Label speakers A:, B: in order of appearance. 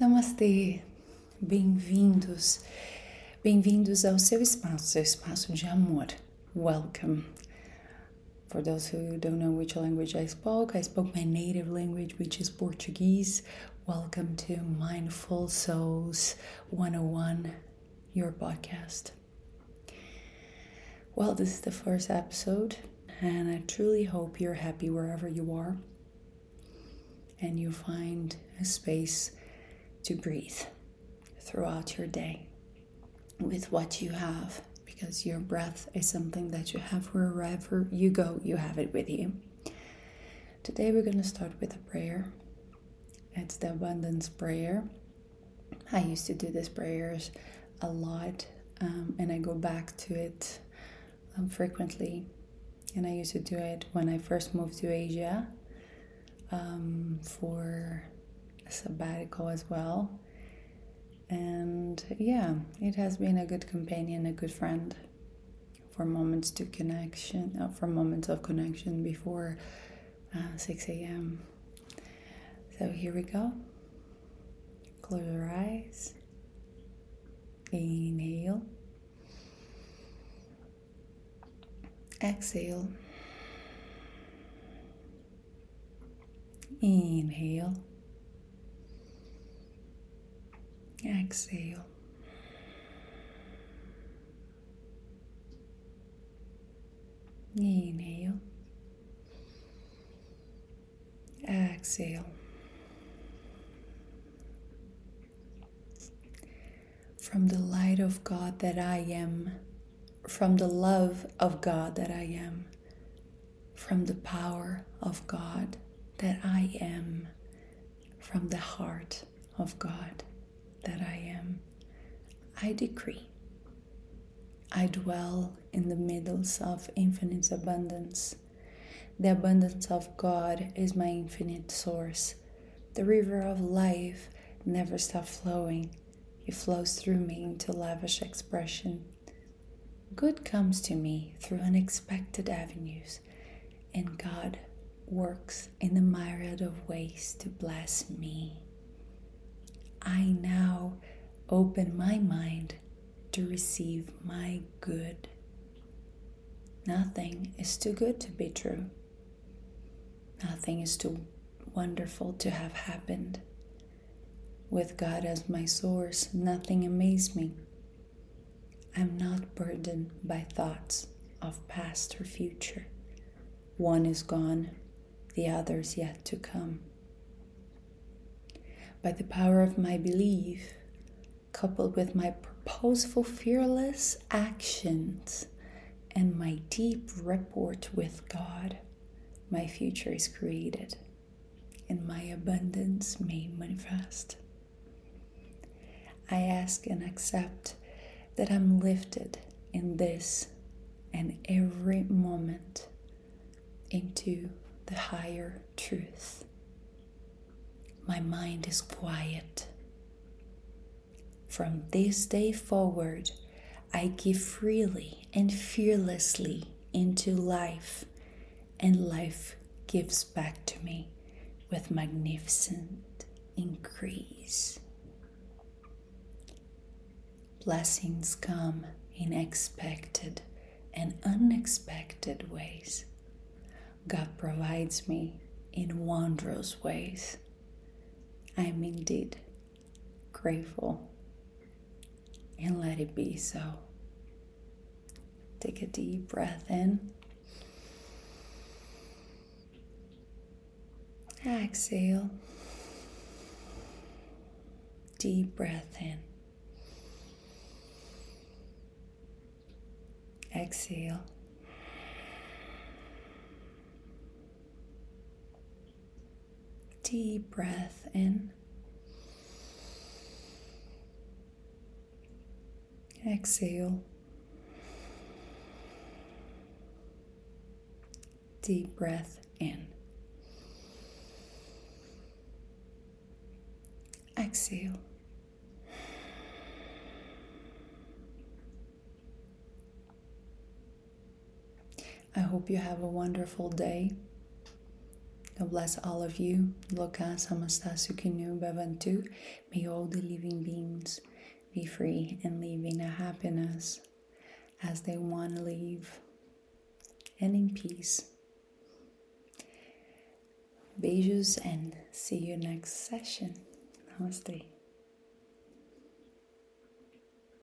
A: Namastê, bem-vindos, bem-vindos ao seu espaço, seu espaço de amor. Welcome. For those who don't know which language I spoke, I spoke my native language, which is Portuguese. Welcome to Mindful Souls 101, your podcast. Well, this is the first episode, and I truly hope you're happy wherever you are and you find a space to breathe throughout your day with what you have because your breath is something that you have wherever you go, you have it with you. Today, we're going to start with a prayer. It's the abundance prayer. I used to do these prayers a lot, um, and I go back to it um, frequently. And I used to do it when I first moved to Asia um, for sabbatical as well. And yeah, it has been a good companion, a good friend for moments to connection, uh, for moments of connection before uh, 6 a.m. So here we go. Close your eyes. Inhale. Exhale. Inhale. Exhale. Inhale. Exhale. From the light of God that I am, from the love of God that I am, from the power of God that I am, from the heart of God that I am. I decree. I dwell in the middles of infinite abundance. The abundance of God is my infinite source. The river of life never stops flowing. It flows through me into lavish expression. Good comes to me through unexpected avenues, and God works in a myriad of ways to bless me. I now open my mind to receive my good. Nothing is too good to be true. Nothing is too wonderful to have happened. With God as my source, nothing amazes me. I'm not burdened by thoughts of past or future. One is gone, the others yet to come by the power of my belief, coupled with my purposeful, fearless actions and my deep rapport with God, my future is created and my abundance may manifest. I ask and accept that I'm lifted in this and every moment into the higher truth my mind is quiet. From this day forward, I give freely and fearlessly into life, and life gives back to me with magnificent increase. Blessings come in expected and unexpected ways. God provides me in wondrous ways. I am indeed grateful and let it be so. Take a deep breath in. Exhale. Deep breath in. Exhale. deep breath in. Exhale. Deep breath in. Exhale. I hope you have a wonderful day God bless all of you. Loka Samastah Sukhino Bhavantu. May all the living beings be free and living a happiness as they want to live and in peace. Beijos and see you next session. Namaste.